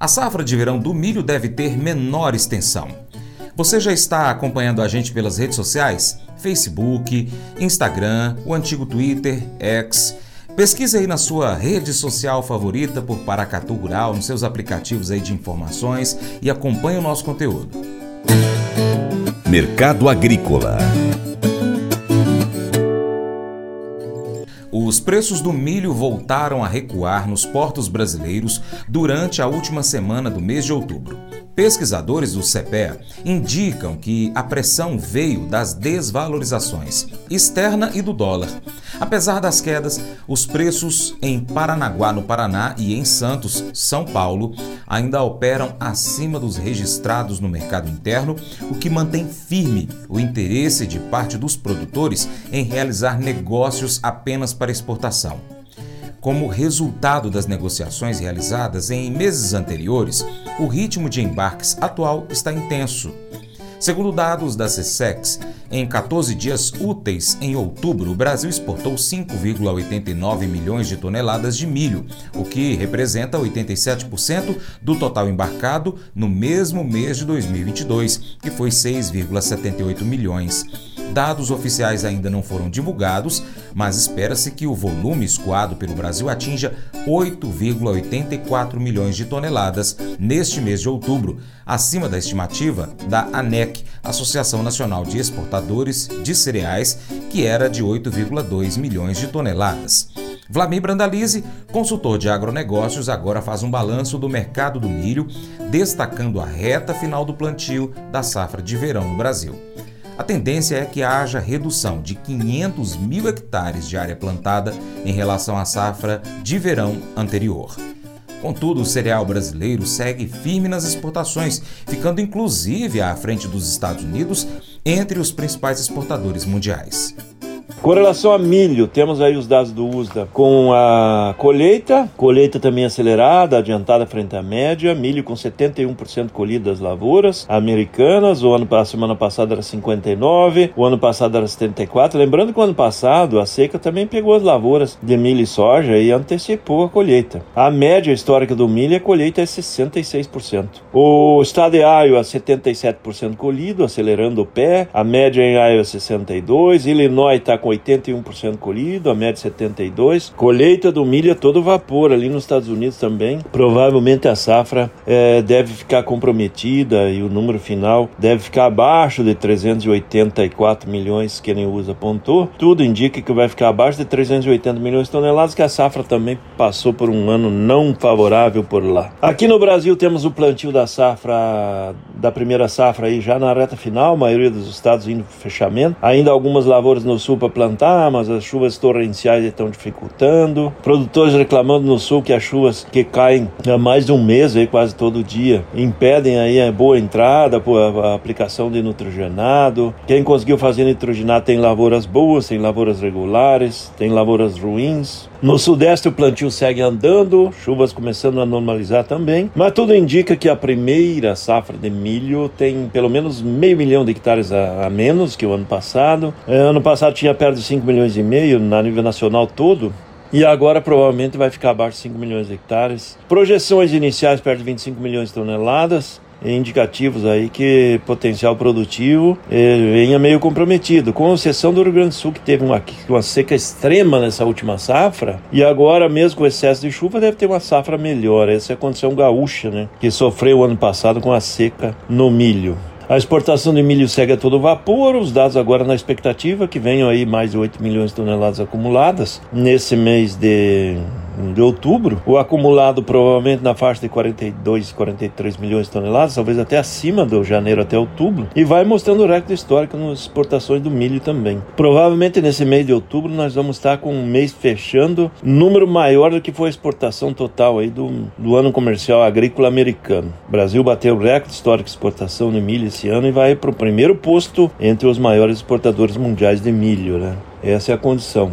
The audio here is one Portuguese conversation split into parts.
A safra de verão do milho deve ter menor extensão. Você já está acompanhando a gente pelas redes sociais? Facebook, Instagram, o antigo Twitter, X. Pesquise aí na sua rede social favorita por Paracatu Rural, nos seus aplicativos aí de informações e acompanhe o nosso conteúdo. Mercado Agrícola Os preços do milho voltaram a recuar nos portos brasileiros durante a última semana do mês de outubro. Pesquisadores do CPEA indicam que a pressão veio das desvalorizações externa e do dólar. Apesar das quedas, os preços em Paranaguá, no Paraná, e em Santos, São Paulo, ainda operam acima dos registrados no mercado interno, o que mantém firme o interesse de parte dos produtores em realizar negócios apenas para exportação. Como resultado das negociações realizadas em meses anteriores, o ritmo de embarques atual está intenso. Segundo dados da CSEX, em 14 dias úteis em outubro, o Brasil exportou 5,89 milhões de toneladas de milho, o que representa 87% do total embarcado no mesmo mês de 2022, que foi 6,78 milhões. Dados oficiais ainda não foram divulgados, mas espera-se que o volume escoado pelo Brasil atinja 8,84 milhões de toneladas neste mês de outubro, acima da estimativa da ANEC, Associação Nacional de Exportadores de Cereais, que era de 8,2 milhões de toneladas. Vlamir Brandalize, consultor de agronegócios, agora faz um balanço do mercado do milho, destacando a reta final do plantio da safra de verão no Brasil. A tendência é que haja redução de 500 mil hectares de área plantada em relação à safra de verão anterior. Contudo, o cereal brasileiro segue firme nas exportações, ficando inclusive à frente dos Estados Unidos entre os principais exportadores mundiais. Com relação a milho, temos aí os dados do USDA com a colheita, colheita também acelerada, adiantada frente à média, milho com 71% colhido das lavouras americanas, o ano a semana passada era 59, o ano passado era 74. Lembrando que o ano passado a seca também pegou as lavouras de milho e soja e antecipou a colheita. A média histórica do milho a colheita é 66%. O estado de Iowa 77% colhido, acelerando o pé, a média em Iowa 62, Illinois está com 81% colhido, a média 72%. Colheita do milho a todo vapor ali nos Estados Unidos também. Provavelmente a safra é, deve ficar comprometida e o número final deve ficar abaixo de 384 milhões que nem usa apontou. Tudo indica que vai ficar abaixo de 380 milhões de toneladas, que a safra também passou por um ano não favorável por lá. Aqui no Brasil temos o plantio da safra, da primeira safra aí já na reta final, a maioria dos estados indo fechamento. Ainda algumas lavouras no sul para plantar, mas as chuvas torrenciais estão dificultando. Produtores reclamando no sul que as chuvas que caem há mais de um mês, aí, quase todo dia, impedem aí a boa entrada, a aplicação de nitrogenado. Quem conseguiu fazer nitrogenado tem lavouras boas, tem lavouras regulares, tem lavouras ruins. No sudeste o plantio segue andando, chuvas começando a normalizar também, mas tudo indica que a primeira safra de milho tem pelo menos meio milhão de hectares a, a menos que o ano passado. É, ano passado tinha perto de 5 milhões e meio na nível nacional todo, e agora provavelmente vai ficar abaixo de 5 milhões de hectares. Projeções iniciais perto de 25 milhões de toneladas indicativos aí que potencial produtivo eh, venha meio comprometido, com exceção do Rio Grande do Sul que teve uma, uma seca extrema nessa última safra e agora mesmo com excesso de chuva deve ter uma safra melhor. Essa é a condição gaúcha, né, que sofreu ano passado com a seca no milho. A exportação de milho segue a todo vapor, os dados agora na expectativa que venham aí mais de 8 milhões de toneladas acumuladas nesse mês de de outubro, o acumulado provavelmente na faixa de 42, 43 milhões de toneladas, talvez até acima do janeiro até outubro, e vai mostrando o recorde histórico nas exportações do milho também. Provavelmente nesse mês de outubro nós vamos estar com um mês fechando número maior do que foi a exportação total aí do, do ano comercial agrícola americano. O Brasil bateu o recorde histórico de exportação de milho esse ano e vai para o primeiro posto entre os maiores exportadores mundiais de milho, né? Essa é a condição.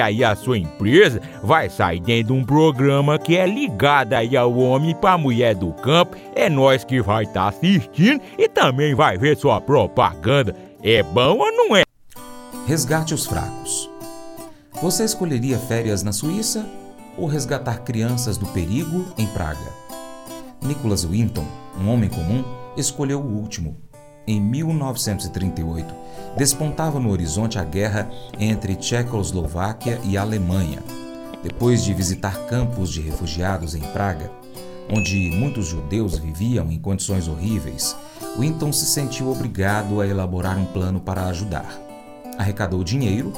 aí a sua empresa vai sair dentro de um programa que é ligado aí ao homem para mulher do campo. É nós que vai estar tá assistindo e também vai ver sua propaganda. É bom ou não é? Resgate os fracos. Você escolheria férias na Suíça ou resgatar crianças do perigo em Praga? Nicholas Winton, um homem comum, escolheu o último. Em 1938, despontava no horizonte a guerra entre Tchecoslováquia e Alemanha. Depois de visitar campos de refugiados em Praga, onde muitos judeus viviam em condições horríveis, Winton se sentiu obrigado a elaborar um plano para ajudar. Arrecadou dinheiro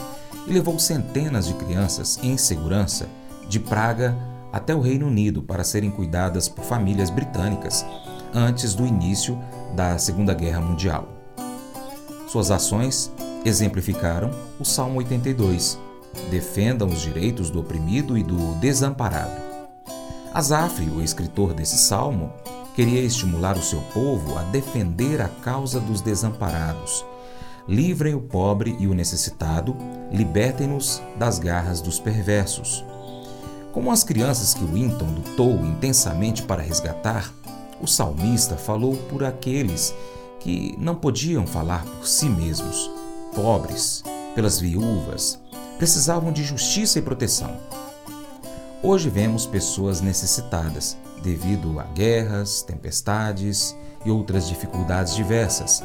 e levou centenas de crianças em segurança de Praga até o Reino Unido para serem cuidadas por famílias britânicas antes do início da Segunda Guerra Mundial. Suas ações exemplificaram o Salmo 82: defendam os direitos do oprimido e do desamparado. Asaf, o escritor desse salmo, queria estimular o seu povo a defender a causa dos desamparados. Livrem o pobre e o necessitado, libertem-nos das garras dos perversos. Como as crianças que Winton lutou intensamente para resgatar, o salmista falou por aqueles que não podiam falar por si mesmos, pobres, pelas viúvas, precisavam de justiça e proteção. Hoje vemos pessoas necessitadas devido a guerras, tempestades e outras dificuldades diversas.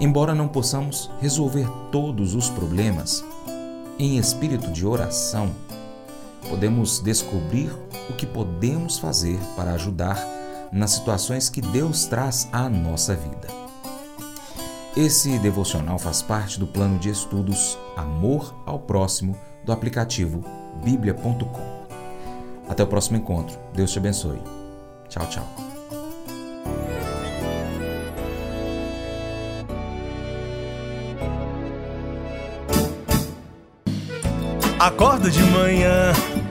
Embora não possamos resolver todos os problemas, em espírito de oração, podemos descobrir o que podemos fazer para ajudar nas situações que Deus traz à nossa vida. Esse devocional faz parte do plano de estudos Amor ao Próximo do aplicativo bíblia.com. Até o próximo encontro. Deus te abençoe. Tchau, tchau. Acordo de manhã